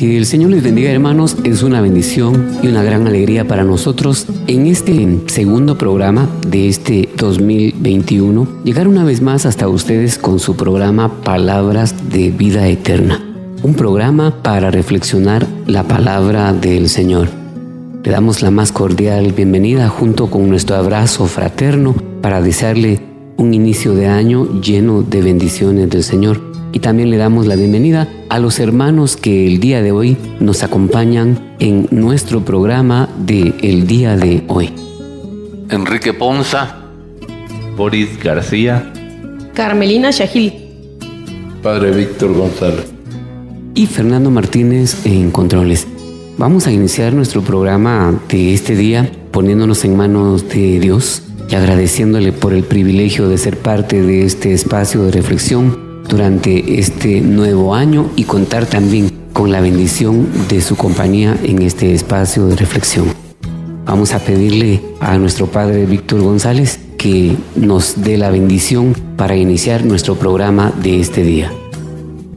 Que el Señor les bendiga hermanos, es una bendición y una gran alegría para nosotros en este segundo programa de este 2021 llegar una vez más hasta ustedes con su programa Palabras de Vida Eterna, un programa para reflexionar la palabra del Señor. Le damos la más cordial bienvenida junto con nuestro abrazo fraterno para desearle un inicio de año lleno de bendiciones del Señor y también le damos la bienvenida a los hermanos que el día de hoy nos acompañan en nuestro programa de El día de hoy. Enrique Ponza, Boris García, Carmelina Shahil, Padre Víctor González y Fernando Martínez en Controles. Vamos a iniciar nuestro programa de este día poniéndonos en manos de Dios y agradeciéndole por el privilegio de ser parte de este espacio de reflexión durante este nuevo año y contar también con la bendición de su compañía en este espacio de reflexión. Vamos a pedirle a nuestro Padre Víctor González que nos dé la bendición para iniciar nuestro programa de este día.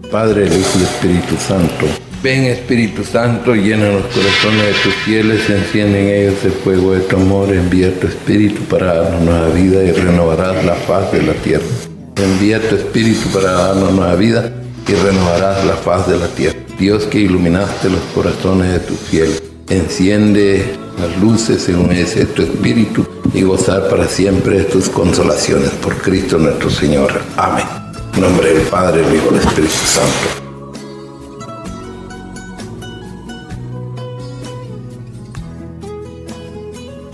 Padre, Hijo y Espíritu Santo. Ven Espíritu Santo, llena los corazones de tus fieles, enciende en ellos el fuego de tu amor, envía tu Espíritu para darnos nueva vida y renovarás la paz de la tierra. Envía tu Espíritu para darnos nueva vida y renovarás la faz de la tierra. Dios que iluminaste los corazones de tus fieles, enciende las luces ese tu Espíritu y gozar para siempre de tus consolaciones por Cristo nuestro Señor. Amén. En nombre del Padre, del Hijo y del Espíritu Santo.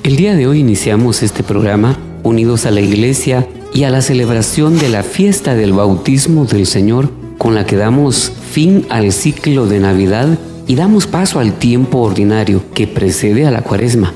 El día de hoy iniciamos este programa unidos a la iglesia y a la celebración de la fiesta del bautismo del Señor con la que damos fin al ciclo de Navidad y damos paso al tiempo ordinario que precede a la cuaresma.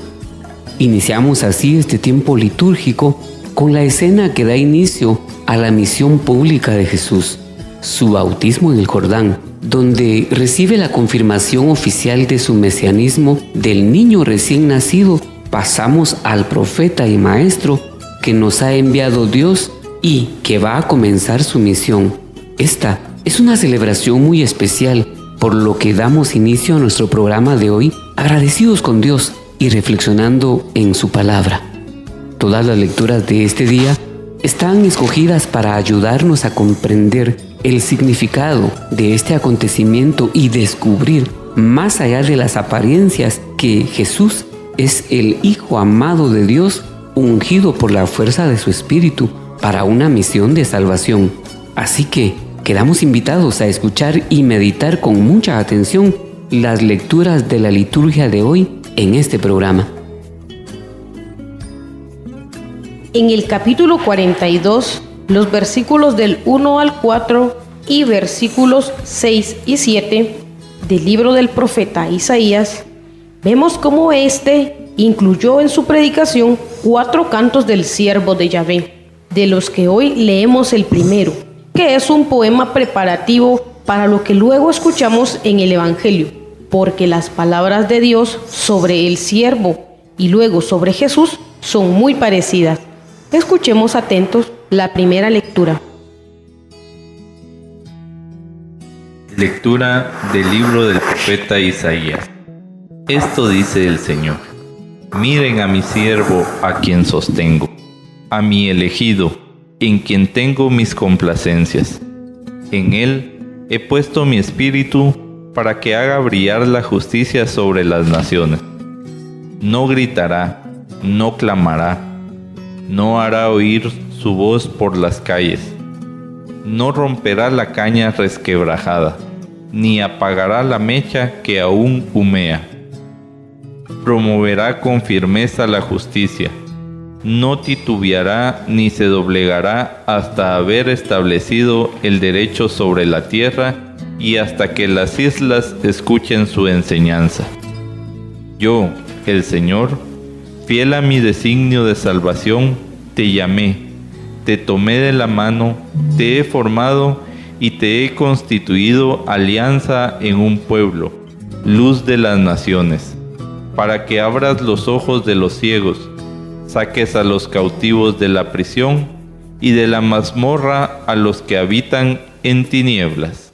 Iniciamos así este tiempo litúrgico con la escena que da inicio a la misión pública de Jesús, su bautismo en el Jordán, donde recibe la confirmación oficial de su mesianismo del niño recién nacido, pasamos al profeta y maestro que nos ha enviado Dios y que va a comenzar su misión. Esta es una celebración muy especial, por lo que damos inicio a nuestro programa de hoy agradecidos con Dios y reflexionando en su palabra. Todas las lecturas de este día están escogidas para ayudarnos a comprender el significado de este acontecimiento y descubrir, más allá de las apariencias, que Jesús es el Hijo amado de Dios ungido por la fuerza de su Espíritu para una misión de salvación. Así que quedamos invitados a escuchar y meditar con mucha atención las lecturas de la liturgia de hoy en este programa. En el capítulo 42, los versículos del 1 al 4 y versículos 6 y 7 del libro del profeta Isaías, vemos cómo éste incluyó en su predicación cuatro cantos del siervo de Yahvé, de los que hoy leemos el primero, que es un poema preparativo para lo que luego escuchamos en el Evangelio, porque las palabras de Dios sobre el siervo y luego sobre Jesús son muy parecidas. Escuchemos atentos la primera lectura. Lectura del libro del profeta Isaías. Esto dice el Señor. Miren a mi siervo a quien sostengo, a mi elegido, en quien tengo mis complacencias. En él he puesto mi espíritu para que haga brillar la justicia sobre las naciones. no gritará, no clamará, no hará oír su voz por las calles, no romperá la caña resquebrajada, ni apagará la mecha que aún humea. Promoverá con firmeza la justicia, no titubeará ni se doblegará hasta haber establecido el derecho sobre la tierra y hasta que las islas escuchen su enseñanza. Yo, el Señor, fiel a mi designio de salvación, te llamé, te tomé de la mano, te he formado y te he constituido alianza en un pueblo, luz de las naciones, para que abras los ojos de los ciegos, saques a los cautivos de la prisión y de la mazmorra a los que habitan en tinieblas.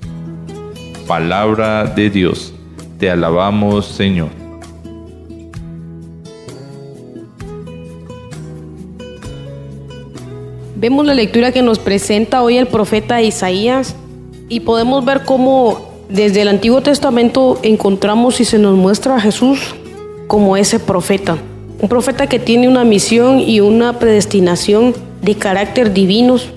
Palabra de Dios, te alabamos Señor. Vemos la lectura que nos presenta hoy el profeta Isaías y podemos ver cómo desde el Antiguo Testamento encontramos y se nos muestra a Jesús como ese profeta. Un profeta que tiene una misión y una predestinación de carácter divinos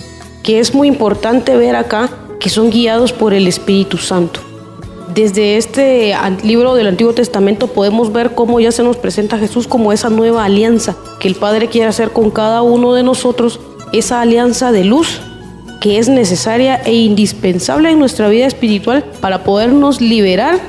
que es muy importante ver acá que son guiados por el Espíritu Santo. Desde este libro del Antiguo Testamento podemos ver cómo ya se nos presenta Jesús como esa nueva alianza que el Padre quiere hacer con cada uno de nosotros esa alianza de luz que es necesaria e indispensable en nuestra vida espiritual para podernos liberar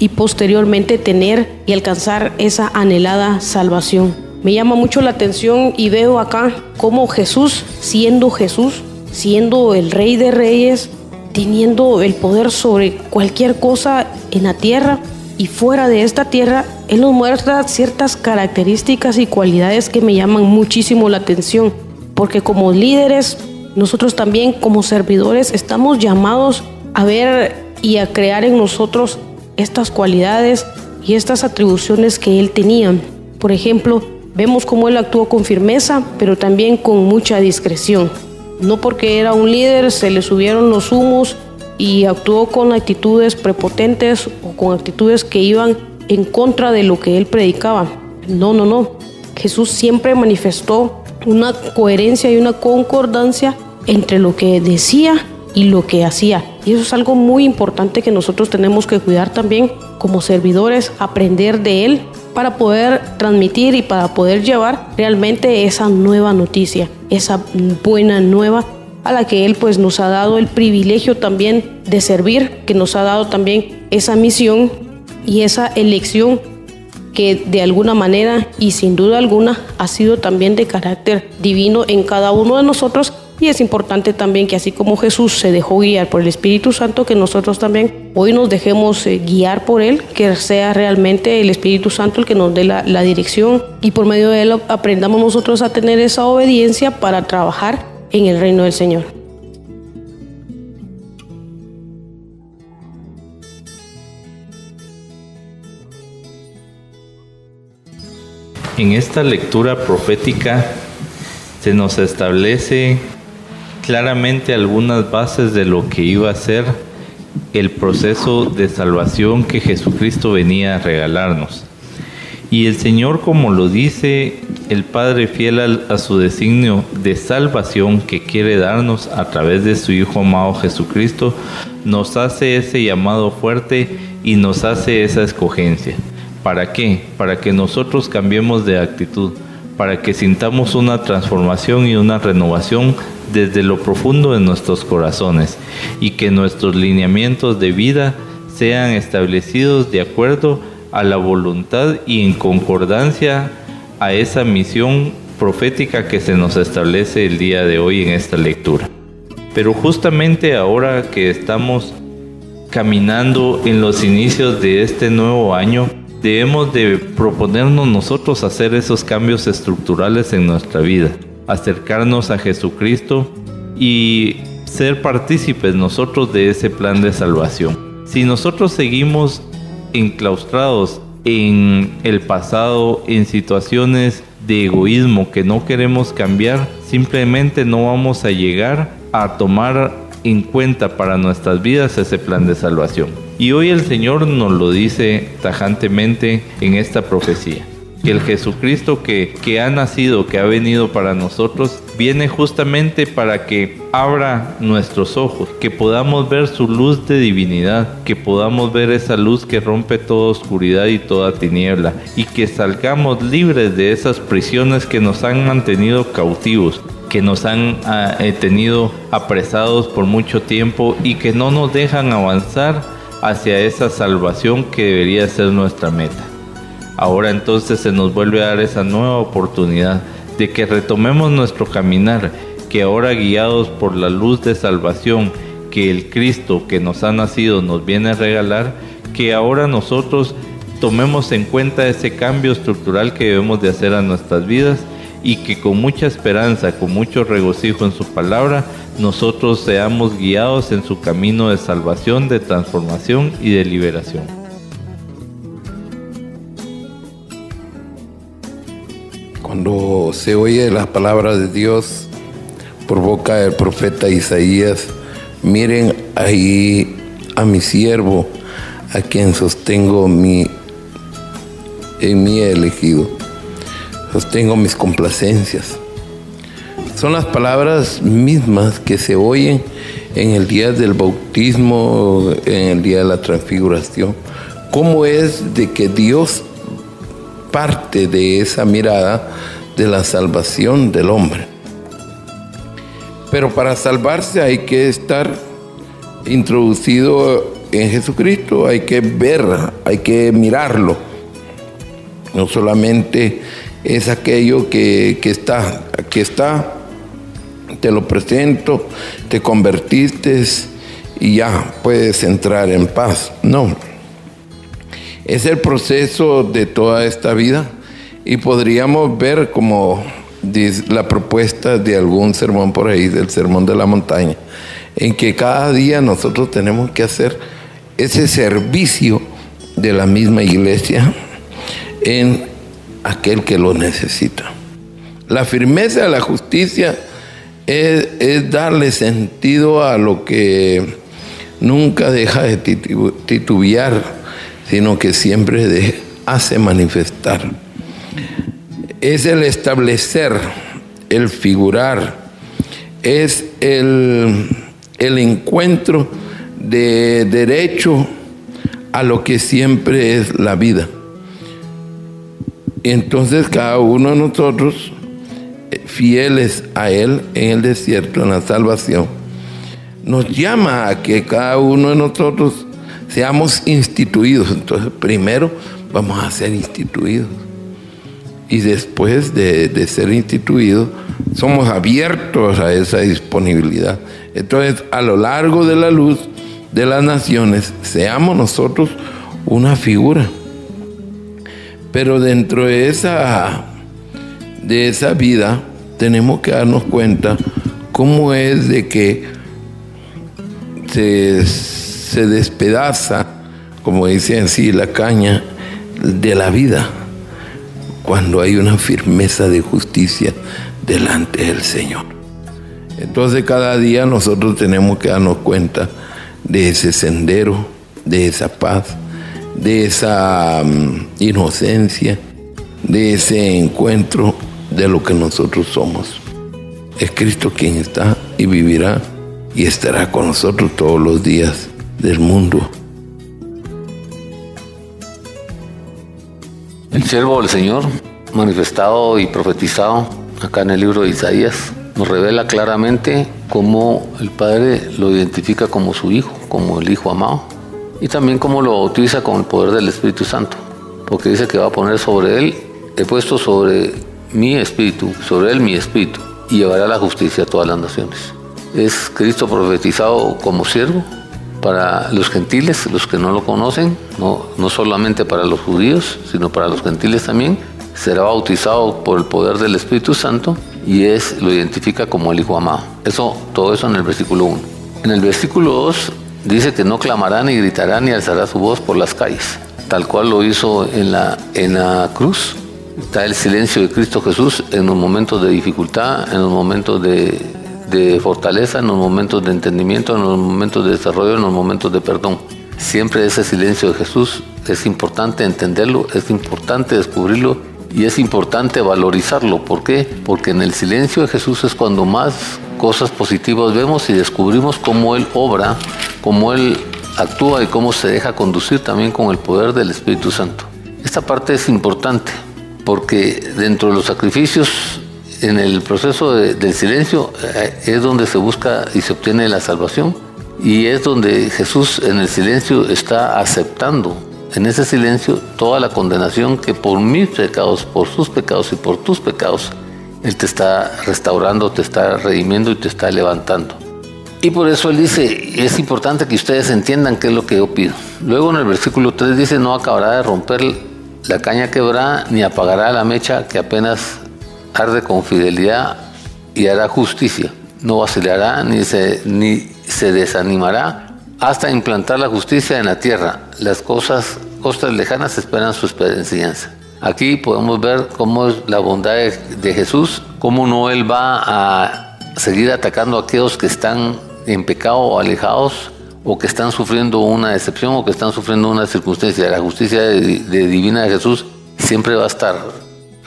y posteriormente tener y alcanzar esa anhelada salvación. Me llama mucho la atención y veo acá cómo Jesús, siendo Jesús, siendo el Rey de Reyes, teniendo el poder sobre cualquier cosa en la tierra y fuera de esta tierra, Él nos muestra ciertas características y cualidades que me llaman muchísimo la atención porque como líderes, nosotros también como servidores estamos llamados a ver y a crear en nosotros estas cualidades y estas atribuciones que él tenía. Por ejemplo, vemos cómo él actuó con firmeza, pero también con mucha discreción. No porque era un líder se le subieron los humos y actuó con actitudes prepotentes o con actitudes que iban en contra de lo que él predicaba. No, no, no. Jesús siempre manifestó una coherencia y una concordancia entre lo que decía y lo que hacía. Y eso es algo muy importante que nosotros tenemos que cuidar también como servidores, aprender de él para poder transmitir y para poder llevar realmente esa nueva noticia, esa buena nueva a la que Él pues nos ha dado el privilegio también de servir, que nos ha dado también esa misión y esa elección que de alguna manera y sin duda alguna ha sido también de carácter divino en cada uno de nosotros y es importante también que así como Jesús se dejó guiar por el Espíritu Santo, que nosotros también hoy nos dejemos eh, guiar por Él, que sea realmente el Espíritu Santo el que nos dé la, la dirección y por medio de Él aprendamos nosotros a tener esa obediencia para trabajar en el reino del Señor. En esta lectura profética se nos establece claramente algunas bases de lo que iba a ser el proceso de salvación que Jesucristo venía a regalarnos. Y el Señor, como lo dice el Padre fiel a, su designio de salvación que quiere darnos a través de su Hijo amado Jesucristo, nos hace ese llamado fuerte y nos hace esa escogencia. ¿Para qué? Para que nosotros cambiemos de actitud, para que sintamos una transformación y una renovación desde lo profundo de nuestros corazones y que nuestros lineamientos de vida sean establecidos de acuerdo a la voluntad y en concordancia a esa misión profética que se nos establece el día de hoy en esta lectura. Pero justamente ahora que estamos caminando en los inicios de este nuevo año, debemos de proponernos nosotros hacer esos cambios estructurales en nuestra vida, acercarnos a Jesucristo y ser partícipes nosotros de ese plan de salvación. Si nosotros seguimos enclaustrados en el pasado, en situaciones de egoísmo que no queremos cambiar, simplemente no vamos a llegar a tomar en cuenta para nuestras vidas ese plan de salvación. Y hoy el Señor nos lo dice tajantemente en esta profecía. que el Jesucristo que, ha nacido, que ha venido para nosotros, viene justamente para que abra nuestros ojos, que podamos ver su luz de divinidad, que podamos ver esa luz que rompe toda oscuridad y toda tiniebla, y que salgamos libres de esas prisiones que nos han mantenido cautivos, que nos han ah, eh, tenido apresados por mucho tiempo y que no nos dejan avanzar hacia esa salvación que debería ser nuestra meta. Ahora entonces se nos vuelve a dar esa nueva oportunidad de que retomemos nuestro caminar, que ahora guiados por la luz de salvación que el Cristo que nos ha nacido nos viene a regalar, que ahora nosotros tomemos en cuenta ese cambio estructural que debemos de hacer a nuestras vidas y que con mucha esperanza, con mucho regocijo en su palabra, nosotros seamos guiados en su camino de salvación, de transformación y de liberación. Cuando se oye las palabras de Dios por boca del profeta Isaías, miren ahí a mi siervo, a quien sostengo mi, en mí elegido, sostengo mis complacencias. Son las palabras mismas que se oyen en el día del bautismo, en el día de la transfiguración. ¿Cómo es de que Dios parte de esa mirada de la salvación del hombre. Pero para salvarse hay que estar introducido en Jesucristo, hay que ver, hay que mirarlo. No solamente es aquello que, que está, aquí está, te lo presento, te convertiste y ya puedes entrar en paz. No, es el proceso de toda esta vida y podríamos ver como la propuesta de algún sermón por ahí, del sermón de la montaña, en que cada día nosotros tenemos que hacer ese servicio de la misma iglesia en aquel que lo necesita. La firmeza de la justicia es, darle sentido a lo que nunca deja de titubear sino que siempre hace manifestar. Es el establecer, el figurar, es el, el encuentro de derecho a lo que siempre es la vida. Entonces cada uno de nosotros, fieles a Él en el desierto, en la salvación, nos llama a que cada uno de nosotros seamos instituidos. Entonces, primero vamos a ser instituidos. Y después de, ser instituidos, somos abiertos a esa disponibilidad. Entonces, a lo largo de la luz de las naciones, seamos nosotros una figura. Pero dentro de esa, de esa vida, tenemos que darnos cuenta cómo es de que se despedaza, como dice así la caña, de la vida cuando hay una firmeza de justicia delante del Señor. Entonces cada día nosotros tenemos que darnos cuenta de ese sendero, de esa paz, de esa mm, inocencia, de ese encuentro de lo que nosotros somos. Es Cristo quien está y vivirá y estará con nosotros todos los días del mundo. El siervo del Señor, manifestado y profetizado acá en el libro de Isaías, nos revela claramente cómo el Padre lo identifica como su Hijo, como el Hijo amado, y también cómo lo bautiza con el poder del Espíritu Santo, porque dice que va a poner sobre él, he puesto sobre mi espíritu, sobre él mi espíritu, y llevará la justicia a todas las naciones. Es Cristo profetizado como siervo, para los gentiles, los que no lo conocen, no, no solamente para los judíos, sino para los gentiles también, será bautizado por el poder del Espíritu Santo y es, lo identifica como el Hijo amado. Eso, todo eso en el versículo 1. En el versículo 2 dice que no clamará ni gritará ni alzará su voz por las calles, tal cual lo hizo en la, en la cruz. Está el silencio de Cristo Jesús en los momentos de dificultad, en los momentos de fortaleza, en los momentos de entendimiento, en los momentos de desarrollo, en los momentos de perdón. Siempre ese silencio de Jesús es importante entenderlo, es importante descubrirlo y es importante valorizarlo. ¿Por qué? Porque en el silencio de Jesús es cuando más cosas positivas vemos y descubrimos cómo Él obra, cómo Él actúa y cómo se deja conducir también con el poder del Espíritu Santo. Esta parte es importante porque dentro de los sacrificios, en el proceso del silencio, eh, es donde se busca y se obtiene la salvación y es donde Jesús en el silencio está aceptando en ese silencio toda la condenación que por mis pecados, por sus pecados y por tus pecados, Él te está restaurando, te está redimiendo y te está levantando. Y por eso Él dice, es importante que ustedes entiendan qué es lo que yo pido. Luego en el versículo 3 dice, no acabará de romper la caña quebrada, ni apagará la mecha que apenas arde con fidelidad y hará justicia. No vacilará ni se, ni se desanimará hasta implantar la justicia en la tierra. Las cosas, costas lejanas esperan su enseñanza. Aquí podemos ver cómo es la bondad de, Jesús, cómo no Él va a seguir atacando a aquellos que están en pecado o alejados o que están sufriendo una decepción o que están sufriendo una circunstancia. La justicia de, divina de Jesús siempre va a estar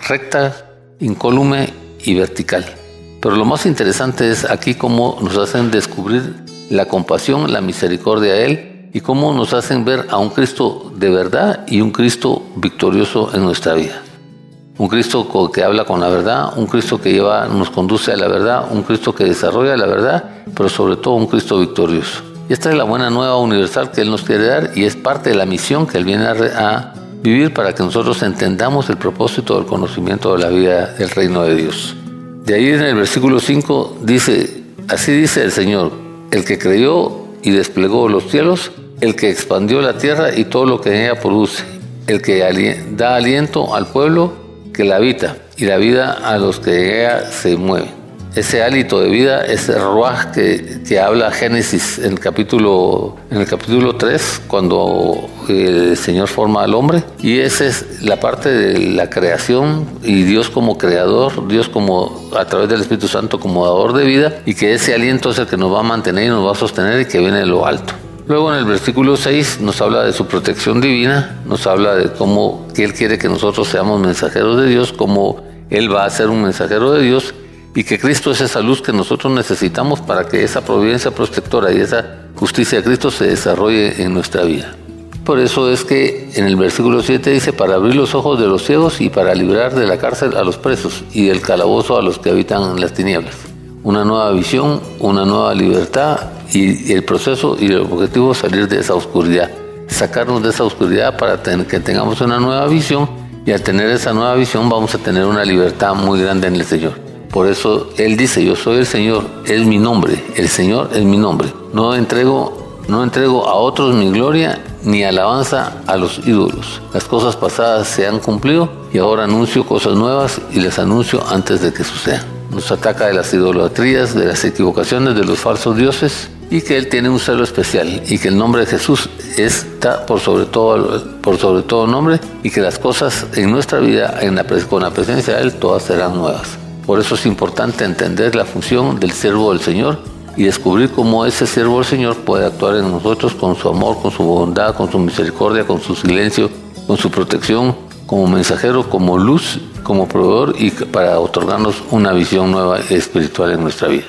recta, incólume y vertical. Pero lo más interesante es aquí cómo nos hacen descubrir la compasión, la misericordia a Él y cómo nos hacen ver a un Cristo de verdad y un Cristo victorioso en nuestra vida. Un Cristo que habla con la verdad, un Cristo que nos conduce a la verdad, un Cristo que desarrolla la verdad, pero sobre todo un Cristo victorioso. Y esta es la buena nueva universal que Él nos quiere dar y es parte de la misión que Él viene a, vivir para que nosotros entendamos el propósito del conocimiento de la vida del reino de Dios. De ahí en el versículo 5 dice, así dice el Señor, el que creyó y desplegó los cielos, el que expandió la tierra y todo lo que en ella produce, el que da aliento al pueblo que la habita y la vida a los que en ella se mueven ese hálito de vida, ese ruaj que, que, habla Génesis en el, capítulo, en el capítulo 3, cuando el Señor forma al hombre. Y esa es la parte de la creación y Dios como creador, Dios como a través del Espíritu Santo como dador de vida y que ese aliento es el que nos va a mantener y nos va a sostener y que viene de lo alto. Luego en el versículo 6 nos habla de su protección divina, nos habla de cómo que Él quiere que nosotros seamos mensajeros de Dios, cómo Él va a ser un mensajero de Dios y que Cristo es esa luz que nosotros necesitamos para que esa providencia protectora y esa justicia de Cristo se desarrolle en nuestra vida. Por eso es que en el versículo 7 dice, para abrir los ojos de los ciegos y para librar de la cárcel a los presos y del calabozo a los que habitan en las tinieblas. Una nueva visión, una nueva libertad y el proceso y el objetivo es salir de esa oscuridad, sacarnos de esa oscuridad para que tengamos una nueva visión y al tener esa nueva visión vamos a tener una libertad muy grande en el Señor. Por eso Él dice, yo soy el Señor, es mi nombre, el Señor es mi nombre. No entrego, no entrego a otros mi gloria ni alabanza a los ídolos. Las cosas pasadas se han cumplido y ahora anuncio cosas nuevas y les anuncio antes de que sucedan. Nos ataca de las idolatrías, de las equivocaciones, de los falsos dioses y que Él tiene un celo especial y que el nombre de Jesús está por sobre todo, por sobre todo nombre y que las cosas en nuestra vida, con la presencia de Él, todas serán nuevas. Por eso es importante entender la función del siervo del Señor y descubrir cómo ese siervo del Señor puede actuar en nosotros con su amor, con su bondad, con su misericordia, con su silencio, con su protección, como mensajero, como luz, como proveedor y para otorgarnos una visión nueva espiritual en nuestra vida.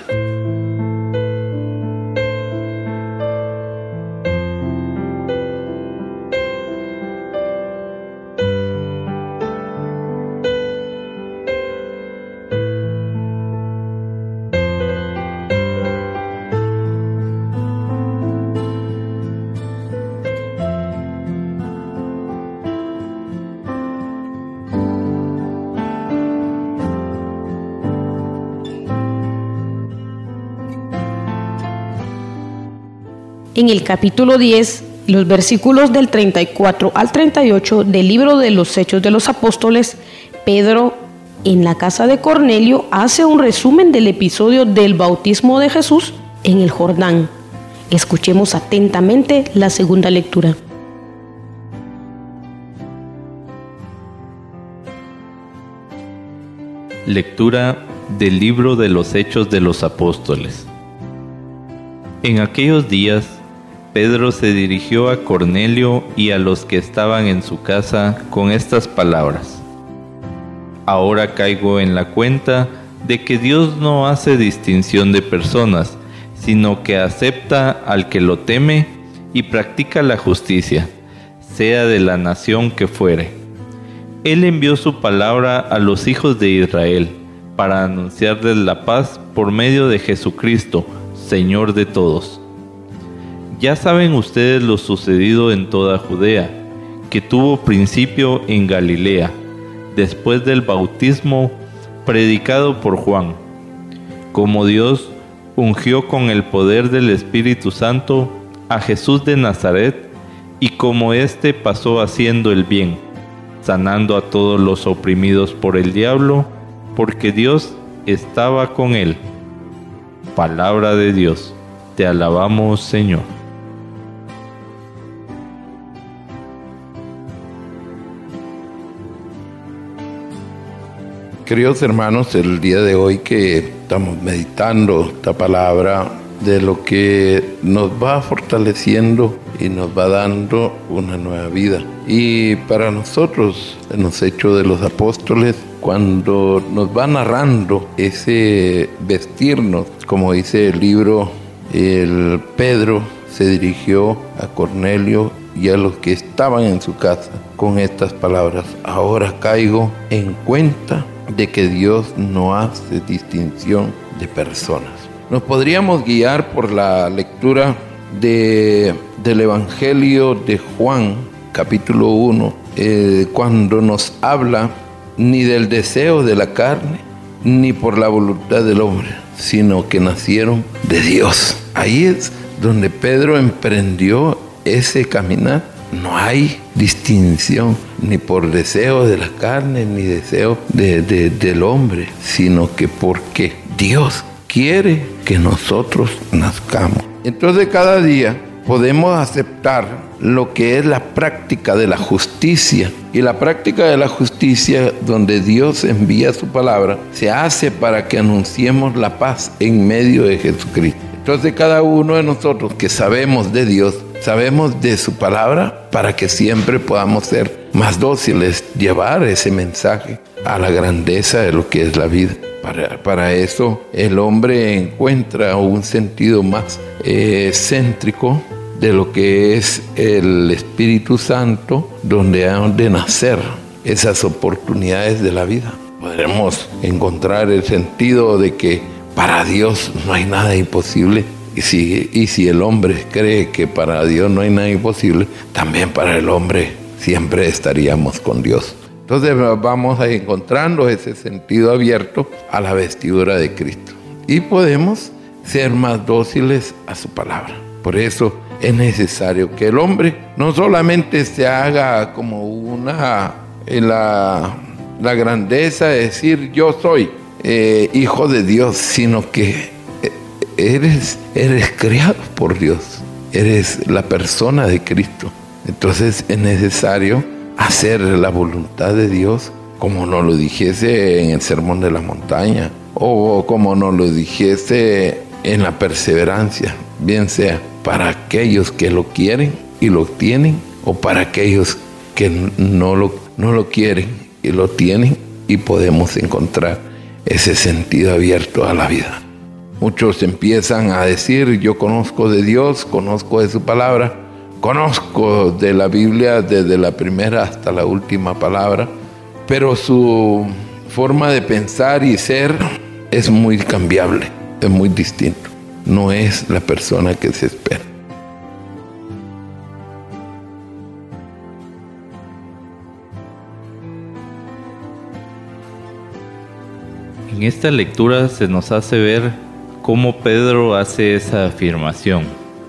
En el capítulo 10, los versículos del 34 al 38 del libro de los Hechos de los Apóstoles, Pedro en la casa de Cornelio hace un resumen del episodio del bautismo de Jesús en el Jordán. Escuchemos atentamente la segunda lectura. Lectura del libro de los Hechos de los Apóstoles. En aquellos días, Pedro se dirigió a Cornelio y a los que estaban en su casa con estas palabras. Ahora caigo en la cuenta de que Dios no hace distinción de personas, sino que acepta al que lo teme y practica la justicia, sea de la nación que fuere. Él envió su palabra a los hijos de Israel para anunciarles la paz por medio de Jesucristo, Señor de todos. Ya saben ustedes lo sucedido en toda Judea, que tuvo principio en Galilea, después del bautismo predicado por Juan, como Dios ungió con el poder del Espíritu Santo a Jesús de Nazaret, y como éste pasó haciendo el bien, sanando a todos los oprimidos por el diablo, porque Dios estaba con él. Palabra de Dios, te alabamos Señor. Queridos hermanos, el día de hoy que estamos meditando esta palabra de lo que nos va fortaleciendo y nos va dando una nueva vida. Y para nosotros, en los hechos de los apóstoles, cuando nos va narrando ese vestirnos, como dice el libro, el Pedro se dirigió a Cornelio y a los que estaban en su casa con estas palabras, ahora caigo en cuenta de que Dios no hace distinción de personas. Nos podríamos guiar por la lectura de, del Evangelio de Juan, capítulo 1, eh, cuando nos habla ni del deseo de la carne, ni por la voluntad del hombre, sino que nacieron de Dios. Ahí es donde Pedro emprendió ese caminar no hay distinción ni por deseo de la carne ni deseo del hombre, sino que porque Dios quiere que nosotros nazcamos. Entonces cada día podemos aceptar lo que es la práctica de la justicia. Y la práctica de la justicia, donde Dios envía su palabra, se hace para que anunciemos la paz en medio de Jesucristo. Entonces cada uno de nosotros que sabemos de Dios, sabemos de su palabra para que siempre podamos ser más dóciles, llevar ese mensaje a la grandeza de lo que es la vida. Para, eso el hombre encuentra un sentido más eh, céntrico de lo que es el Espíritu Santo, donde han de nacer esas oportunidades de la vida. Podremos encontrar el sentido de que para Dios no hay nada imposible si, y si el hombre cree que para Dios no hay nada imposible, también para el hombre siempre estaríamos con Dios. Entonces vamos a encontrando ese sentido abierto a la vestidura de Cristo. Y podemos ser más dóciles a su palabra. Por eso es necesario que el hombre no solamente se haga como una la, la grandeza de decir yo soy eh, hijo de Dios, sino que eres, eres creado por Dios, eres la persona de Cristo. Entonces es necesario hacer la voluntad de Dios como nos lo dijese en el Sermón de la Montaña o como nos lo dijese en la perseverancia, bien sea para aquellos que lo quieren y lo tienen o para aquellos que no lo, no lo quieren y lo tienen y podemos encontrar ese sentido abierto a la vida. Muchos empiezan a decir, yo conozco de Dios, conozco de su palabra, conozco de la Biblia desde la primera hasta la última palabra, pero su forma de pensar y ser es muy cambiable, es muy distinto. No es la persona que se espera. En esta lectura se nos hace ver cómo Pedro hace esa afirmación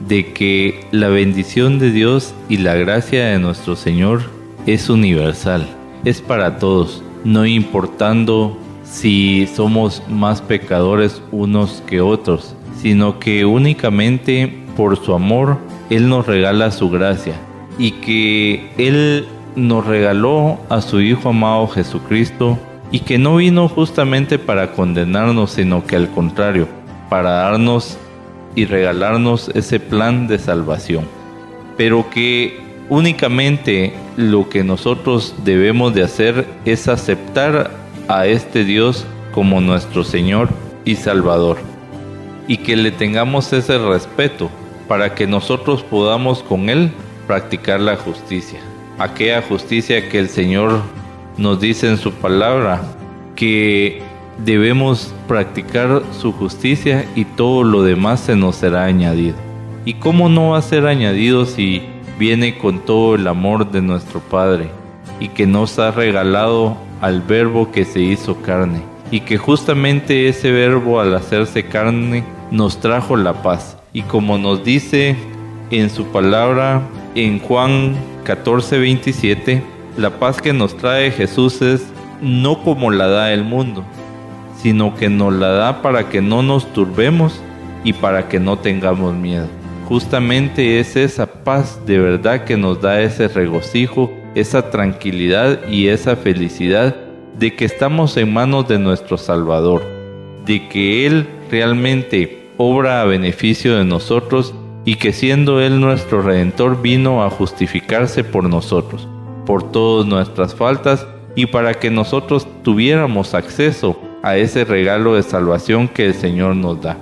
de que la bendición de Dios y la gracia de nuestro Señor es universal, es para todos, no importando si somos más pecadores unos que otros, sino que únicamente por su amor Él nos regala su gracia y que Él nos regaló a su Hijo amado Jesucristo y que no vino justamente para condenarnos, sino que al contrario, para darnos y regalarnos ese plan de salvación. Pero que únicamente lo que nosotros debemos de hacer es aceptar a este Dios como nuestro Señor y Salvador, y que le tengamos ese respeto para que nosotros podamos con Él practicar la justicia, aquella justicia que el Señor nos dice en su palabra, que debemos practicar su justicia y todo lo demás se nos será añadido. ¿Y cómo no va a ser añadido si viene con todo el amor de nuestro Padre y que nos ha regalado al verbo que se hizo carne? Y que justamente ese verbo al hacerse carne nos trajo la paz. Y como nos dice en su palabra en Juan 14, 27, la paz que nos trae Jesús es no como la da el mundo, sino que nos la da para que no nos turbemos y para que no tengamos miedo. Justamente es esa paz de verdad que nos da ese regocijo, esa tranquilidad y esa felicidad de que estamos en manos de nuestro Salvador, de que Él realmente obra a beneficio de nosotros y que siendo Él nuestro Redentor vino a justificarse por nosotros, por todas nuestras faltas y para que nosotros tuviéramos acceso a ese regalo de salvación que el Señor nos da.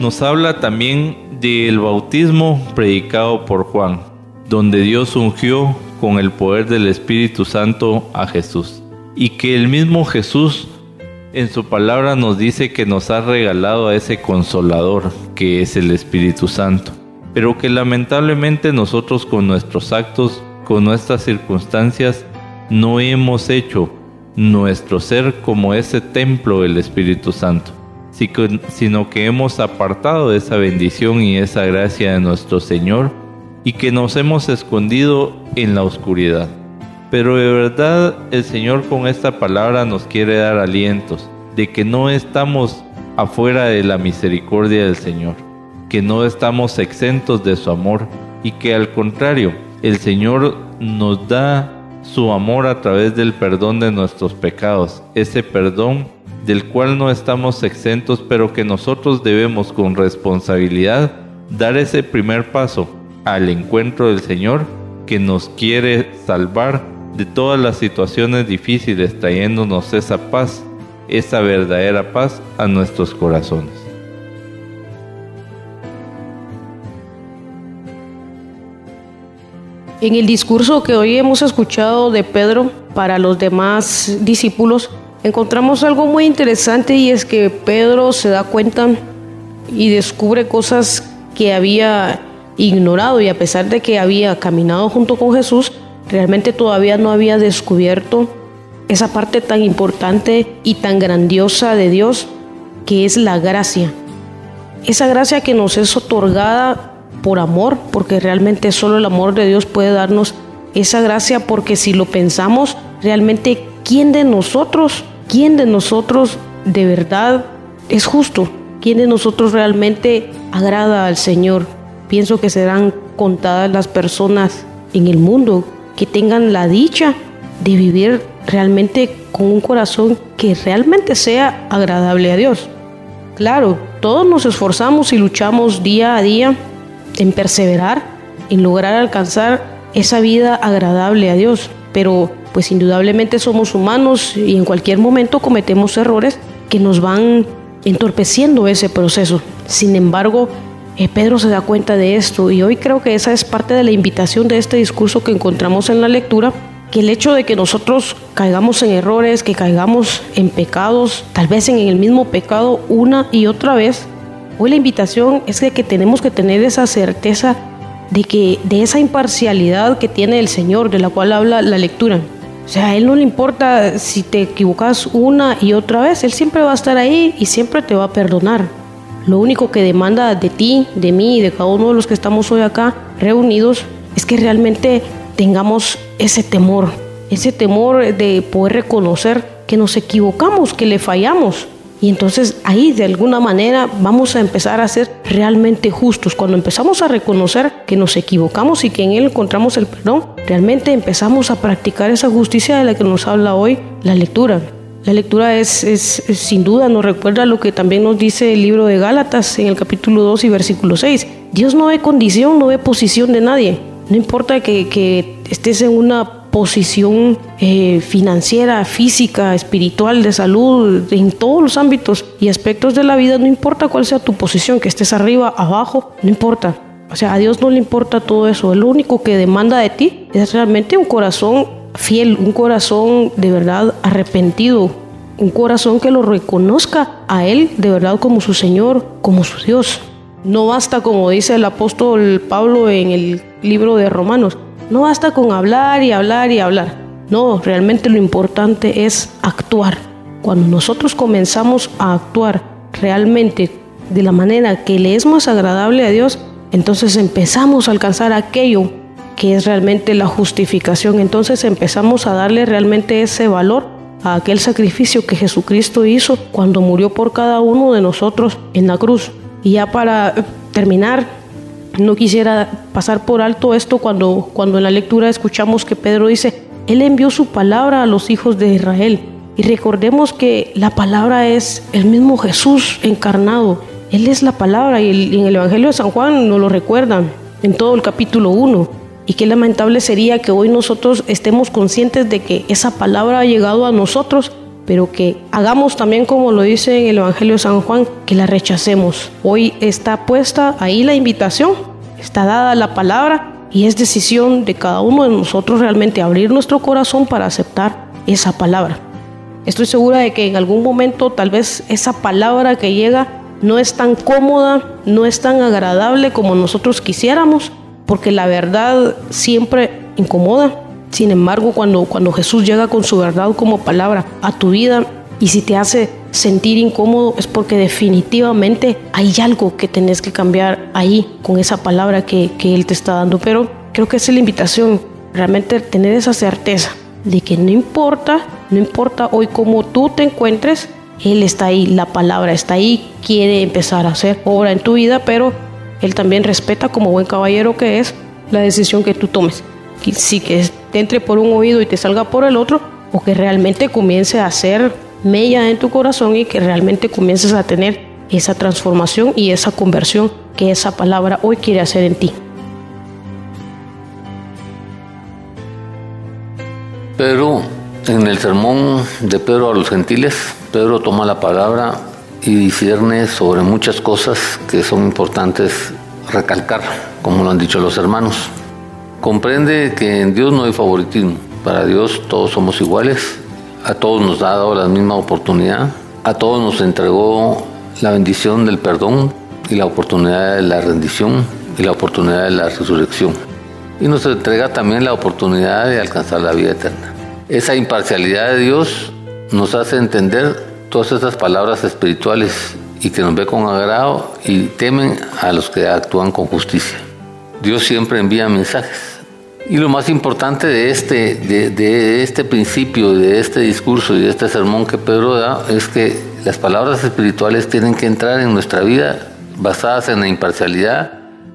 Nos habla también del bautismo predicado por Juan, donde Dios ungió con el poder del Espíritu Santo a Jesús, y que el mismo Jesús en su palabra nos dice que nos ha regalado a ese consolador que es el Espíritu Santo, pero que lamentablemente nosotros con nuestros actos, con nuestras circunstancias, no hemos hecho nuestro ser como ese templo del Espíritu Santo, sino que hemos apartado esa bendición y esa gracia de nuestro Señor y que nos hemos escondido en la oscuridad. Pero de verdad el Señor con esta palabra nos quiere dar alientos de que no estamos afuera de la misericordia del Señor, que no estamos exentos de su amor y que al contrario, el Señor nos da su amor a través del perdón de nuestros pecados, ese perdón del cual no estamos exentos, pero que nosotros debemos con responsabilidad dar ese primer paso al encuentro del Señor que nos quiere salvar de todas las situaciones difíciles, trayéndonos esa paz, esa verdadera paz a nuestros corazones. En el discurso que hoy hemos escuchado de Pedro para los demás discípulos, encontramos algo muy interesante y es que Pedro se da cuenta y descubre cosas que había ignorado y a pesar de que había caminado junto con Jesús, realmente todavía no había descubierto esa parte tan importante y tan grandiosa de Dios que es la gracia. Esa gracia que nos es otorgada por amor, porque realmente solo el amor de Dios puede darnos esa gracia, porque si lo pensamos, realmente, ¿quién de nosotros, quién de nosotros de verdad es justo? ¿Quién de nosotros realmente agrada al Señor? Pienso que serán contadas las personas en el mundo que tengan la dicha de vivir realmente con un corazón que realmente sea agradable a Dios. Claro, todos nos esforzamos y luchamos día a día en perseverar, en lograr alcanzar esa vida agradable a Dios. Pero pues indudablemente somos humanos y en cualquier momento cometemos errores que nos van entorpeciendo ese proceso. Sin embargo, eh, Pedro se da cuenta de esto y hoy creo que esa es parte de la invitación de este discurso que encontramos en la lectura, que el hecho de que nosotros caigamos en errores, que caigamos en pecados, tal vez en el mismo pecado una y otra vez, Hoy la invitación es que, que tenemos que tener esa certeza de que de esa imparcialidad que tiene el Señor, de la cual habla la lectura. O sea, a Él no le importa si te equivocas una y otra vez, Él siempre va a estar ahí y siempre te va a perdonar. Lo único que demanda de ti, de mí y de cada uno de los que estamos hoy acá reunidos es que realmente tengamos ese temor, ese temor de poder reconocer que nos equivocamos, que le fallamos, y entonces ahí de alguna manera vamos a empezar a ser realmente justos. Cuando empezamos a reconocer que nos equivocamos y que en Él encontramos el perdón, realmente empezamos a practicar esa justicia de la que nos habla hoy la lectura. La lectura es, sin duda, nos recuerda lo que también nos dice el libro de Gálatas en el capítulo 2 y versículo 6. Dios no ve condición, no ve posición de nadie. No importa que, que estés en una posición eh, financiera, física, espiritual, de salud, en todos los ámbitos y aspectos de la vida, no importa cuál sea tu posición, que estés arriba, abajo, no importa. O sea, a Dios no le importa todo eso. Lo único que demanda de ti es realmente un corazón fiel, un corazón de verdad arrepentido, un corazón que lo reconozca a Él de verdad como su Señor, como su Dios. No basta, como dice el apóstol Pablo en el libro de Romanos, no basta con hablar y hablar y hablar. No, realmente lo importante es actuar. Cuando nosotros comenzamos a actuar realmente de la manera que le es más agradable a Dios, entonces empezamos a alcanzar aquello que es realmente la justificación. Entonces empezamos a darle realmente ese valor a aquel sacrificio que Jesucristo hizo cuando murió por cada uno de nosotros en la cruz. Y ya para terminar, no quisiera pasar por alto esto cuando, cuando en la lectura escuchamos que Pedro dice, Él envió su palabra a los hijos de Israel. Y recordemos que la palabra es el mismo Jesús encarnado. Él es la palabra y, en el Evangelio de San Juan nos lo recuerdan en todo el capítulo 1. Y qué lamentable sería que hoy nosotros estemos conscientes de que esa palabra ha llegado a nosotros pero que hagamos también como lo dice en el Evangelio de San Juan, que la rechacemos. Hoy está puesta ahí la invitación, está dada la palabra y es decisión de cada uno de nosotros realmente abrir nuestro corazón para aceptar esa palabra. Estoy segura de que en algún momento tal vez esa palabra que llega no es tan cómoda, no es tan agradable como nosotros quisiéramos, porque la verdad siempre incomoda, sin embargo, cuando, cuando Jesús llega con su verdad como palabra a tu vida y si te hace sentir incómodo es porque definitivamente hay algo que tenés que cambiar ahí con esa palabra que, que Él te está dando. Pero creo que es la invitación, realmente tener esa certeza de que no importa, no importa hoy cómo tú te encuentres, Él está ahí, la palabra está ahí, quiere empezar a hacer obra en tu vida, pero Él también respeta como buen caballero que es la decisión que tú tomes. Sí que te entre por un oído y te salga por el otro, o que realmente comience a hacer mella en tu corazón y que realmente comiences a tener esa transformación y esa conversión que esa palabra hoy quiere hacer en ti. Pero en el sermón de Pedro a los gentiles, Pedro toma la palabra y discierne sobre muchas cosas que son importantes recalcar, como lo han dicho los hermanos. Comprende que en Dios no hay favoritismo. Para Dios todos somos iguales. A todos nos ha dado la misma oportunidad. A todos nos entregó la bendición del perdón y la oportunidad de la rendición y la oportunidad de la resurrección. Y nos entrega también la oportunidad de alcanzar la vida eterna. Esa imparcialidad de Dios nos hace entender todas esas palabras espirituales y que nos ve con agrado y temen a los que actúan con justicia. Dios siempre envía mensajes y lo más importante de este, de, este principio, de este discurso y de este sermón que Pedro da es que las palabras espirituales tienen que entrar en nuestra vida basadas en la imparcialidad,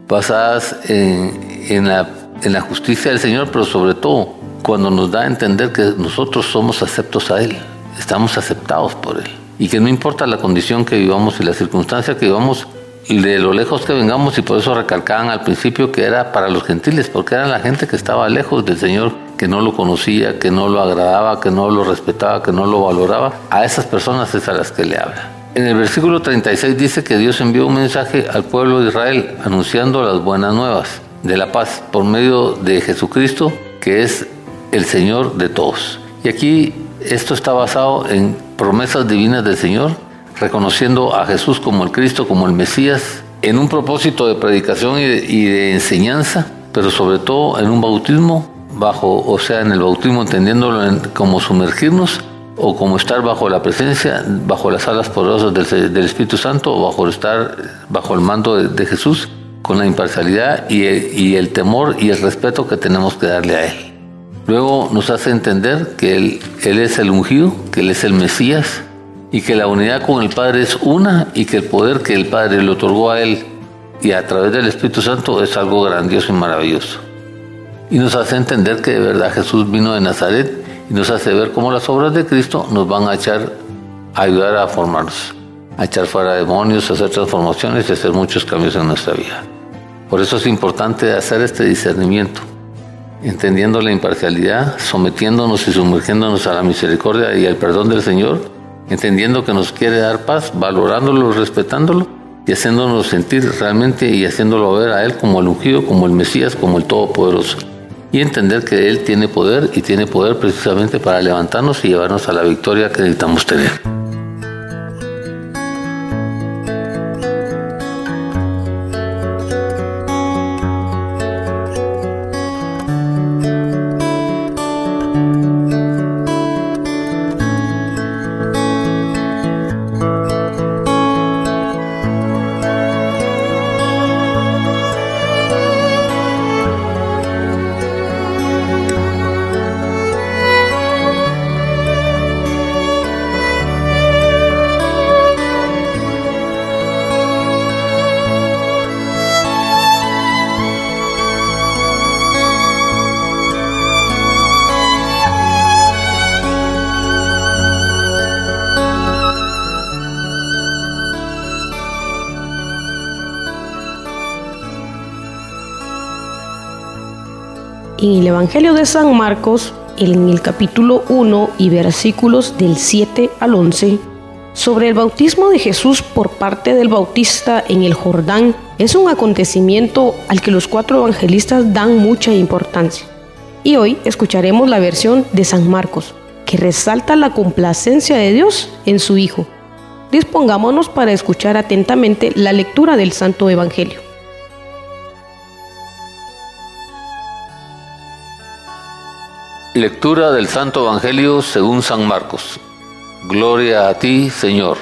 basadas en, la, en la justicia del Señor, pero sobre todo cuando nos da a entender que nosotros somos aceptos a Él, estamos aceptados por Él. Y que no importa la condición que vivamos y la circunstancia que vivamos, de lo lejos que vengamos y por eso recalcaban al principio que era para los gentiles, porque era la gente que estaba lejos del Señor, que no lo conocía, que no lo agradaba, que no lo respetaba, que no lo valoraba. A esas personas es a las que le habla. En el versículo 36 dice que Dios envió un mensaje al pueblo de Israel anunciando las buenas nuevas de la paz por medio de Jesucristo, que es el Señor de todos. Y aquí esto está basado en promesas divinas del Señor reconociendo a Jesús como el Cristo, como el Mesías, en un propósito de predicación y de, enseñanza, pero sobre todo en un bautismo bajo, o sea, en el bautismo entendiéndolo como sumergirnos o como estar bajo la presencia, bajo las alas poderosas del, Espíritu Santo o bajo estar bajo el mando de, Jesús con la imparcialidad y el, temor y el respeto que tenemos que darle a Él. Luego nos hace entender que Él, él es el ungido, que Él es el Mesías, y que la unidad con el Padre es una y que el poder que el Padre le otorgó a Él y a través del Espíritu Santo es algo grandioso y maravilloso. Y nos hace entender que de verdad Jesús vino de Nazaret y nos hace ver cómo las obras de Cristo nos van a echar, a ayudar a formarnos, a echar fuera demonios, a hacer transformaciones y a hacer muchos cambios en nuestra vida. Por eso es importante hacer este discernimiento. entendiendo la imparcialidad, sometiéndonos y sumergiéndonos a la misericordia y al perdón del Señor, entendiendo que nos quiere dar paz, valorándolo, respetándolo y haciéndonos sentir realmente y haciéndolo ver a Él como el ungido, como el Mesías, como el Todopoderoso. Y entender que Él tiene poder y tiene poder precisamente para levantarnos y llevarnos a la victoria que necesitamos tener. Evangelio de San Marcos, en el capítulo 1 y versículos del 7 al 11, sobre el bautismo de Jesús por parte del Bautista en el Jordán, es un acontecimiento al que los cuatro evangelistas dan mucha importancia. Y hoy escucharemos la versión de San Marcos, que resalta la complacencia de Dios en su Hijo. Dispongámonos para escuchar atentamente la lectura del Santo Evangelio. Lectura del Santo Evangelio según San Marcos. Gloria a ti, Señor.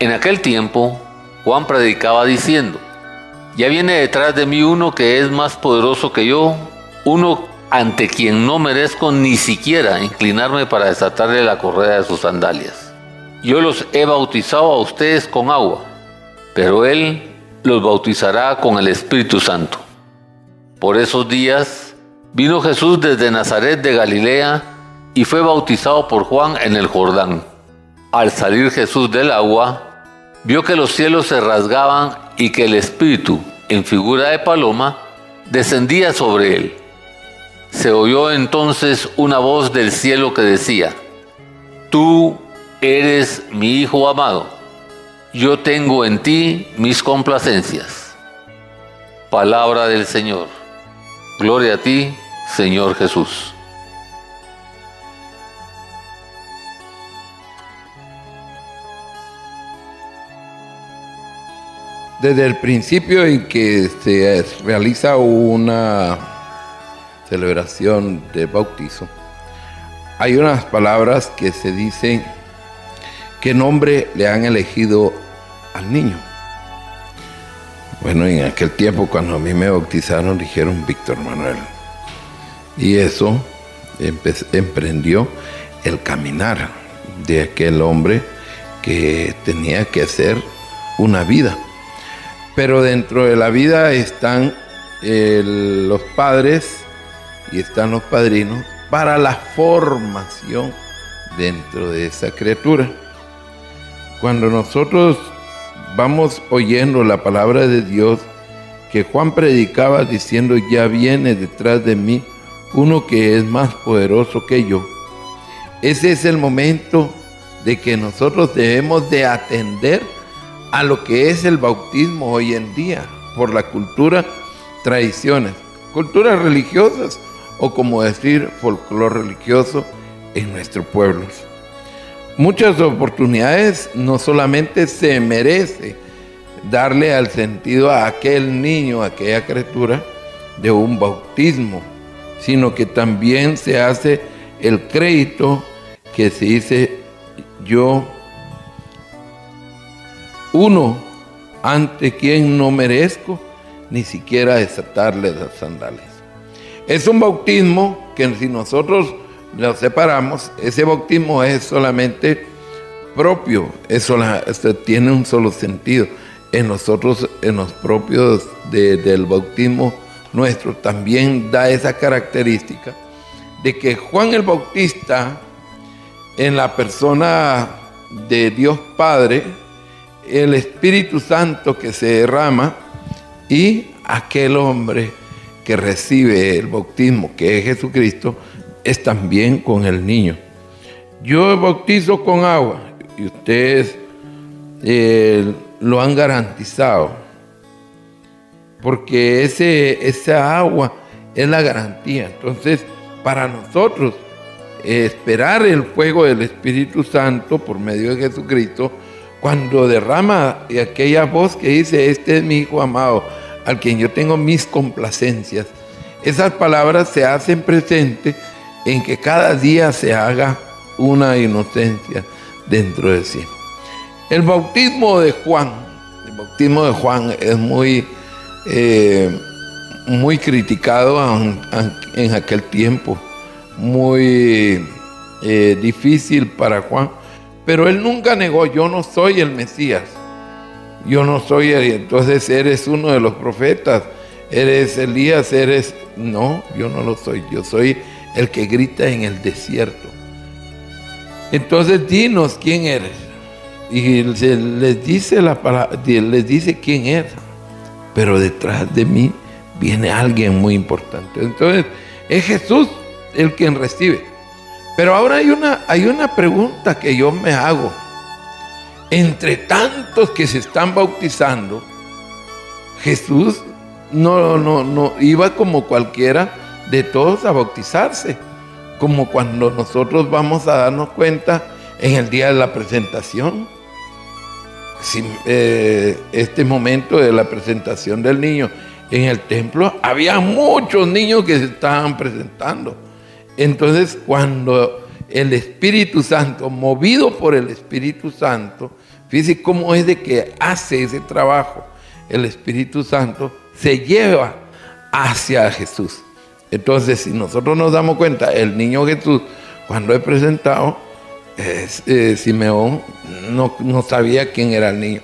En aquel tiempo, Juan predicaba diciendo, Ya viene detrás de mí uno que es más poderoso que yo, uno ante quien no merezco ni siquiera inclinarme para desatarle la correa de sus sandalias. Yo los he bautizado a ustedes con agua, pero Él los bautizará con el Espíritu Santo. Por esos días, Vino Jesús desde Nazaret de Galilea y fue bautizado por Juan en el Jordán. Al salir Jesús del agua, vio que los cielos se rasgaban y que el Espíritu, en figura de paloma, descendía sobre él. Se oyó entonces una voz del cielo que decía, Tú eres mi Hijo amado, yo tengo en ti mis complacencias. Palabra del Señor. Gloria a ti, Señor Jesús. Desde el principio en que se realiza una celebración de bautizo, hay unas palabras que se dicen qué nombre le han elegido al niño. Bueno, en aquel tiempo cuando a mí me bautizaron dijeron Víctor Manuel. Y eso emprendió el caminar de aquel hombre que tenía que hacer una vida. Pero dentro de la vida están los padres y están los padrinos para la formación dentro de esa criatura. Cuando nosotros vamos oyendo la palabra de Dios que Juan predicaba diciendo, ya viene detrás de mí uno que es más poderoso que yo. Ese es el momento de que nosotros debemos de atender a lo que es el bautismo hoy en día por la cultura, tradiciones, culturas religiosas o como decir folclore religioso en nuestros pueblos muchas oportunidades no solamente se merece darle al sentido a aquel niño, a aquella criatura, de un bautismo, sino que también se hace el crédito que se dice yo, uno ante quien no merezco ni siquiera desatarle las sandalias. Es un bautismo que si nosotros lo separamos, ese bautismo es solamente propio, eso tiene un solo sentido. En nosotros, en los propios del bautismo nuestro, también da esa característica de que Juan el Bautista, en la persona de Dios Padre, el Espíritu Santo que se derrama y aquel hombre que recibe el bautismo, que es Jesucristo, es también con el niño. Yo bautizo con agua y ustedes eh, lo han garantizado, porque ese, esa agua es la garantía. Entonces, para nosotros, esperar el fuego del Espíritu Santo por medio de Jesucristo, cuando derrama aquella voz que dice, este es mi Hijo amado, al quien yo tengo mis complacencias, esas palabras se hacen presentes en que cada día se haga una inocencia dentro de sí. El bautismo de Juan, el bautismo de Juan es muy, eh, muy criticado en aquel tiempo, muy eh, difícil para Juan, pero él nunca negó, yo no soy el Mesías, yo no soy, entonces eres uno de los profetas, eres Elías, eres, no, yo no lo soy, yo soy el que grita en el desierto. Entonces dinos quién eres. Y les dice, la les dice quién es. Pero detrás de mí viene alguien muy importante. Entonces es Jesús el quien recibe. Pero ahora hay una, hay una pregunta que yo me hago. Entre tantos que se están bautizando, Jesús no, no, no iba como cualquiera de todos a bautizarse, como cuando nosotros vamos a darnos cuenta en el día de la presentación. Eh, este momento de la presentación del niño en el templo, había muchos niños que se estaban presentando. Entonces, cuando el Espíritu Santo, movido por el Espíritu Santo, fíjese cómo es de que hace ese trabajo, el Espíritu Santo se lleva hacia Jesús. Entonces, si nosotros nos damos cuenta, el niño Jesús, cuando he presentado, eh, Simeón no, no, sabía quién era el niño,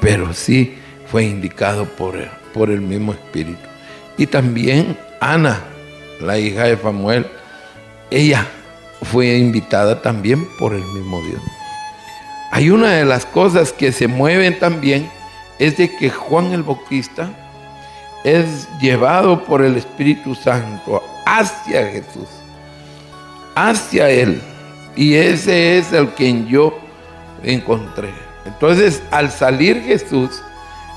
pero sí fue indicado por, por el mismo Espíritu. Y también Ana, la hija de Samuel, ella fue invitada también por el mismo Dios. Hay una de las cosas que se mueven también, es de que Juan el Bautista es llevado por el Espíritu Santo hacia Jesús, hacia Él. Y ese es el que yo encontré. Entonces, al salir Jesús,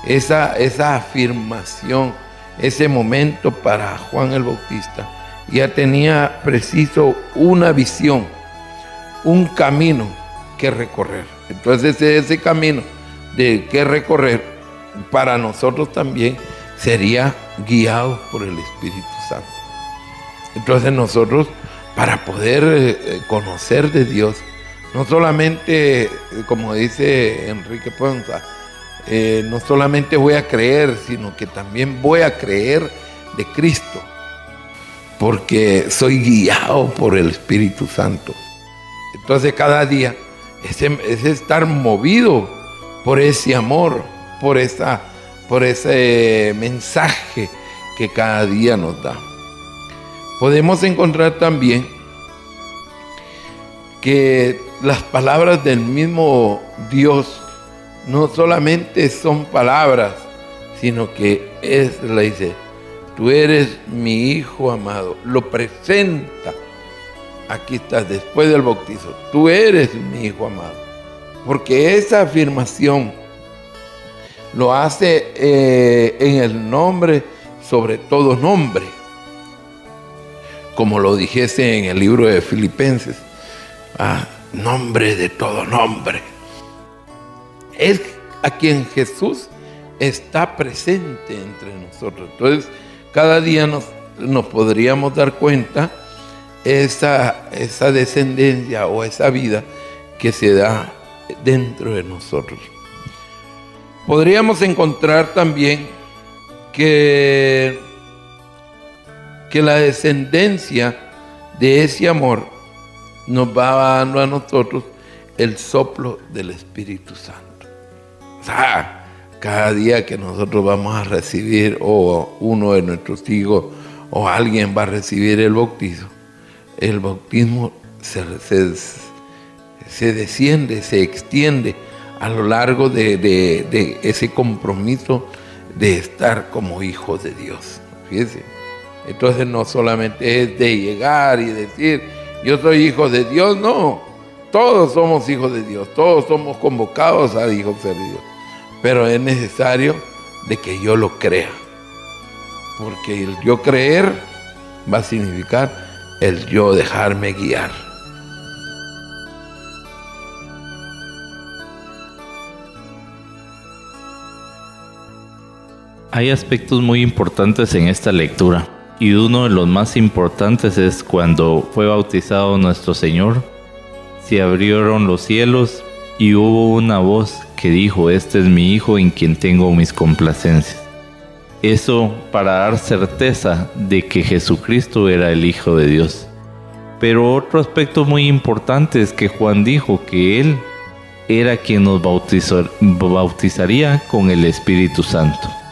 esa, esa afirmación, ese momento para Juan el Bautista, ya tenía preciso una visión, un camino que recorrer. Entonces ese camino de que recorrer para nosotros también sería guiado por el Espíritu Santo. Entonces nosotros, para poder eh, conocer de Dios, no solamente, como dice Enrique Ponza, eh, no solamente voy a creer, sino que también voy a creer de Cristo, porque soy guiado por el Espíritu Santo. Entonces cada día es, es estar movido por ese amor, por esa por ese mensaje que cada día nos da. Podemos encontrar también que las palabras del mismo Dios no solamente son palabras, sino que es, le dice, tú eres mi hijo amado, lo presenta. Aquí estás, después del bautizo, tú eres mi hijo amado. Porque esa afirmación lo hace eh, en el nombre sobre todo nombre, como lo dijese en el libro de Filipenses, ah, nombre de todo nombre. Es a quien Jesús está presente entre nosotros. Entonces, cada día nos, nos podríamos dar cuenta esa, esa descendencia o esa vida que se da dentro de nosotros. Podríamos encontrar también que, que la descendencia de ese amor nos va dando a nosotros el soplo del Espíritu Santo. O sea, cada día que nosotros vamos a recibir, o uno de nuestros hijos, o alguien va a recibir el bautizo, el bautismo se, se desciende, se extiende a lo largo de, ese compromiso de estar como hijo de Dios. Fíjense. Entonces no solamente es de llegar y decir, yo soy hijo de Dios, no. Todos somos hijos de Dios, todos somos convocados a hijos de Dios. Pero es necesario de que yo lo crea. Porque el yo creer va a significar el yo dejarme guiar. Hay aspectos muy importantes en esta lectura y uno de los más importantes es cuando fue bautizado nuestro Señor, se abrieron los cielos y hubo una voz que dijo, este es mi Hijo en quien tengo mis complacencias. Eso para dar certeza de que Jesucristo era el Hijo de Dios. Pero otro aspecto muy importante es que Juan dijo que Él era quien nos bautizaría con el Espíritu Santo.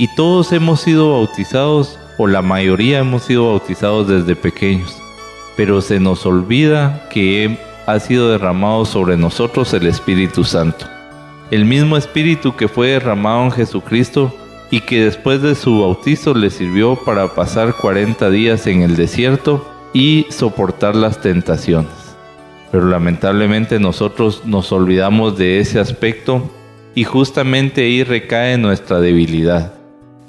Y todos hemos sido bautizados, o la mayoría hemos sido bautizados desde pequeños, pero se nos olvida que ha sido derramado sobre nosotros el Espíritu Santo. El mismo Espíritu que fue derramado en Jesucristo y que después de su bautizo le sirvió para pasar 40 días en el desierto y soportar las tentaciones. Pero lamentablemente nosotros nos olvidamos de ese aspecto y justamente ahí recae nuestra debilidad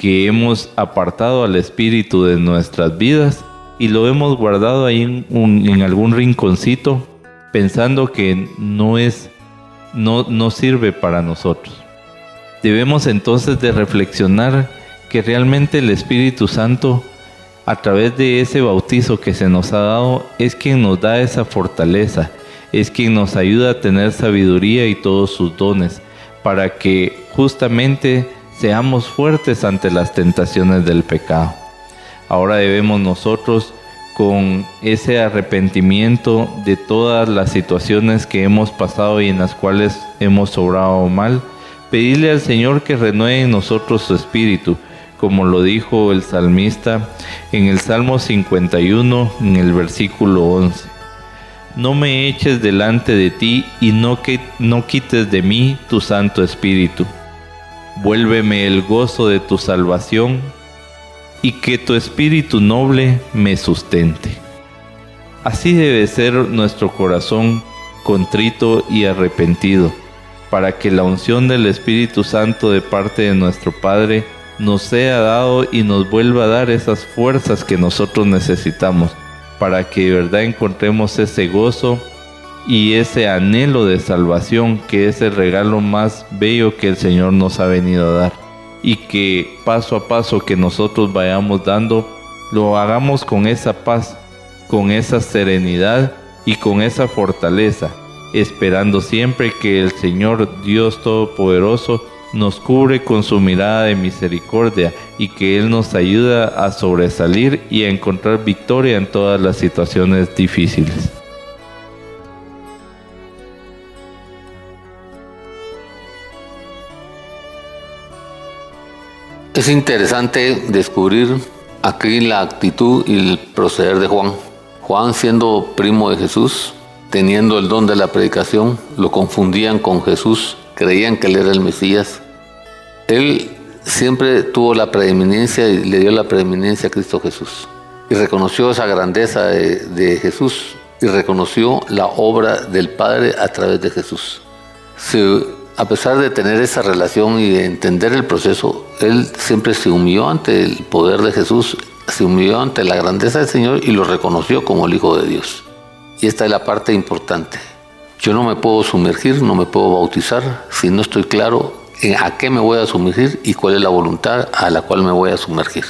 que hemos apartado al Espíritu de nuestras vidas y lo hemos guardado ahí en, algún rinconcito pensando que no es no, no sirve para nosotros. Debemos entonces de reflexionar que realmente el Espíritu Santo a través de ese bautizo que se nos ha dado es quien nos da esa fortaleza, es quien nos ayuda a tener sabiduría y todos sus dones para que justamente seamos fuertes ante las tentaciones del pecado. Ahora debemos nosotros, con ese arrepentimiento de todas las situaciones que hemos pasado y en las cuales hemos obrado mal, pedirle al Señor que renueve en nosotros su espíritu, como lo dijo el salmista en el Salmo 51, en el versículo 11. No me eches delante de ti y no, que, no quites de mí tu Santo Espíritu vuélveme el gozo de tu salvación y que tu espíritu noble me sustente. Así debe ser nuestro corazón contrito y arrepentido, para que la unción del Espíritu Santo de parte de nuestro Padre nos sea dado y nos vuelva a dar esas fuerzas que nosotros necesitamos, para que de verdad encontremos ese gozo y ese anhelo de salvación que es el regalo más bello que el Señor nos ha venido a dar y que paso a paso que nosotros vayamos dando lo hagamos con esa paz, con esa serenidad y con esa fortaleza, esperando siempre que el Señor Dios Todopoderoso nos cubre con su mirada de misericordia y que Él nos ayuda a sobresalir y a encontrar victoria en todas las situaciones difíciles. Es interesante descubrir aquí la actitud y el proceder de Juan. Juan siendo primo de Jesús, teniendo el don de la predicación, lo confundían con Jesús, creían que él era el Mesías. Él siempre tuvo la preeminencia y le dio la preeminencia a Cristo Jesús. Y reconoció esa grandeza de, Jesús y reconoció la obra del Padre a través de Jesús. Se a pesar de tener esa relación y de entender el proceso, él siempre se humilló ante el poder de Jesús, se humilló ante la grandeza del Señor y lo reconoció como el Hijo de Dios. Y esta es la parte importante. Yo no me puedo sumergir, no me puedo bautizar si no estoy claro en a qué me voy a sumergir y cuál es la voluntad a la cual me voy a sumergir.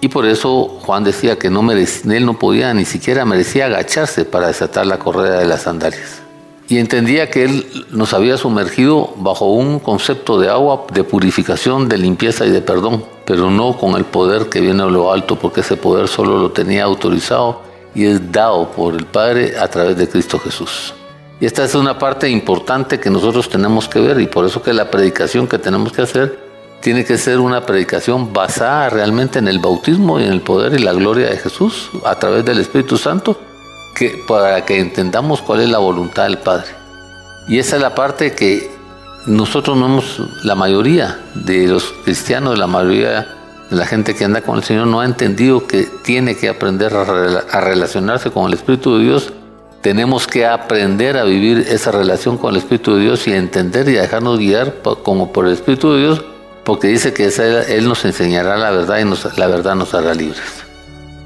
Y por eso Juan decía que no él no podía, ni siquiera merecía agacharse para desatar la correa de las sandalias y entendía que él nos había sumergido bajo un concepto de agua, de purificación, de limpieza y de perdón, pero no con el poder que viene de lo alto, porque ese poder solo lo tenía autorizado y es dado por el Padre a través de Cristo Jesús. Y esta es una parte importante que nosotros tenemos que ver y por eso que la predicación que tenemos que hacer tiene que ser una predicación basada realmente en el bautismo y en el poder y la gloria de Jesús a través del Espíritu Santo que, para que entendamos cuál es la voluntad del Padre. Y esa es la parte que nosotros no hemos, la mayoría de los cristianos, la mayoría la gente que anda con el Señor no ha entendido que tiene que aprender a, relacionarse con el Espíritu de Dios. Tenemos que aprender a vivir esa relación con el Espíritu de Dios y a entender y a dejarnos guiar como por el Espíritu de Dios, porque dice que Él nos enseñará la verdad y la verdad nos hará libres.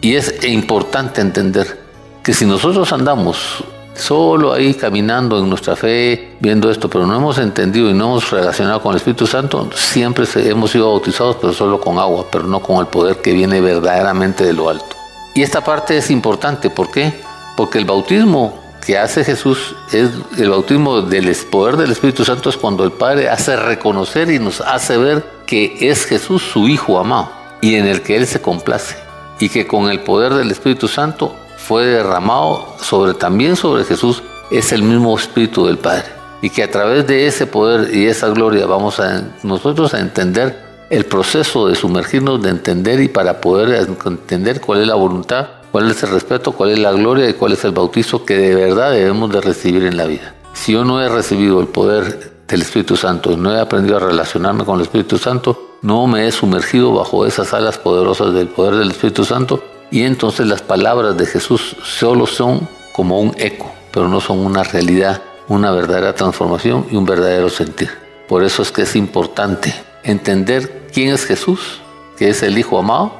Y es importante entender que si nosotros andamos solo ahí caminando en nuestra fe, viendo esto, pero no hemos entendido y no hemos relacionado con el Espíritu Santo, siempre hemos sido bautizados, pero solo con agua, pero no con el poder que viene verdaderamente de lo alto. Y esta parte es importante, ¿por qué? Porque el bautismo que hace Jesús es el bautismo del poder del Espíritu Santo es cuando el Padre hace reconocer y nos hace ver que es Jesús su Hijo amado y en el que Él se complace y que con el poder del Espíritu Santo fue derramado sobre, también sobre Jesús, es el mismo Espíritu del Padre. Y que a través de ese poder y esa gloria vamos a nosotros a entender el proceso de sumergirnos, de entender y para poder entender cuál es la voluntad, cuál es el respeto, cuál es la gloria y cuál es el bautizo que de verdad debemos de recibir en la vida. Si yo no he recibido el poder del Espíritu Santo no he aprendido a relacionarme con el Espíritu Santo, no me he sumergido bajo esas alas poderosas del poder del Espíritu Santo, y entonces las palabras de Jesús solo son como un eco, pero no son una realidad, una verdadera transformación y un verdadero sentir. Por eso es que es importante entender quién es Jesús, que es el Hijo amado,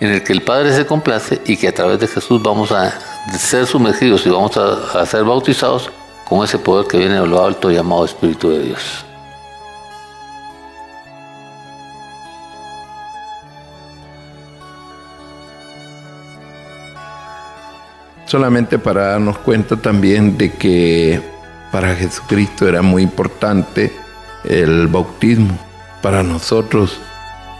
en el que el Padre se complace y que a través de Jesús vamos a ser sumergidos y vamos a, ser bautizados con ese poder que viene de lo alto llamado Espíritu de Dios. Solamente para darnos cuenta también de que para Jesucristo era muy importante el bautismo. Para nosotros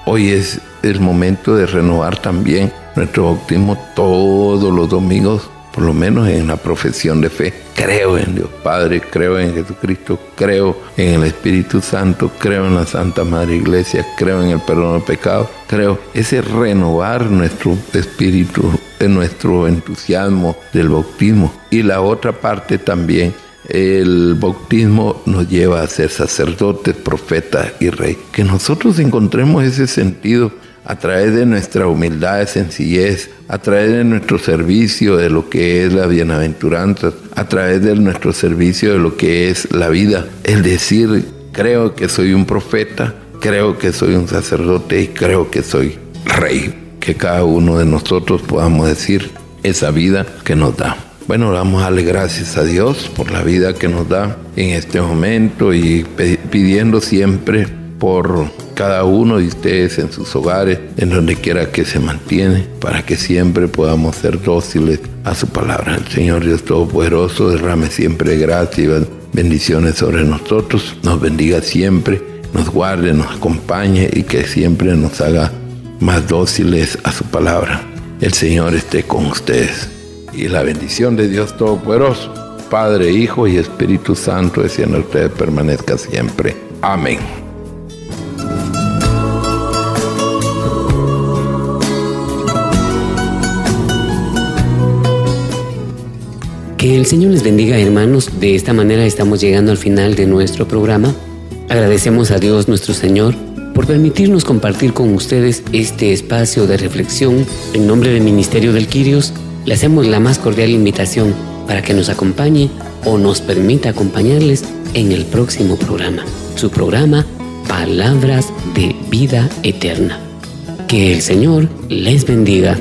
hoy es el momento de renovar también nuestro bautismo todos los domingos por lo menos en la profesión de fe. Creo en Dios Padre, creo en Jesucristo, creo en el Espíritu Santo, creo en la Santa Madre Iglesia, creo en el perdón del pecado, creo ese renovar nuestro espíritu, nuestro entusiasmo del bautismo. Y la otra parte también el bautismo nos lleva a ser sacerdotes, profetas y rey. Que nosotros encontremos ese sentido a través de nuestra humildad, sencillez, a través de nuestro servicio de lo que es la bienaventuranza, a través de nuestro servicio de lo que es la vida. Es decir, creo que soy un profeta, creo que soy un sacerdote y creo que soy rey. Que cada uno de nosotros podamos decir esa vida que nos da. Bueno, vamos a darle gracias a Dios por la vida que nos da en este momento y pidiendo siempre por cada uno de ustedes en sus hogares, en donde quiera que se mantiene, para que siempre podamos ser dóciles a su palabra. El Señor Dios Todopoderoso derrame siempre gracia y bendiciones sobre nosotros, nos bendiga siempre, nos guarde, nos acompañe y que siempre nos haga más dóciles a su palabra. El Señor esté con ustedes. Y la bendición de Dios Todopoderoso, Padre, Hijo y Espíritu Santo, descienda ustedes permanezca siempre. Amén. Que el Señor les bendiga hermanos. De esta manera estamos llegando al final de nuestro programa. Agradecemos a Dios nuestro Señor por permitirnos compartir con ustedes este espacio de reflexión. En nombre del Ministerio del Quirios, le hacemos la más cordial invitación para que nos acompañe o nos permita acompañarles en el próximo programa. Su programa, Palabras de Vida Eterna. Que el Señor les bendiga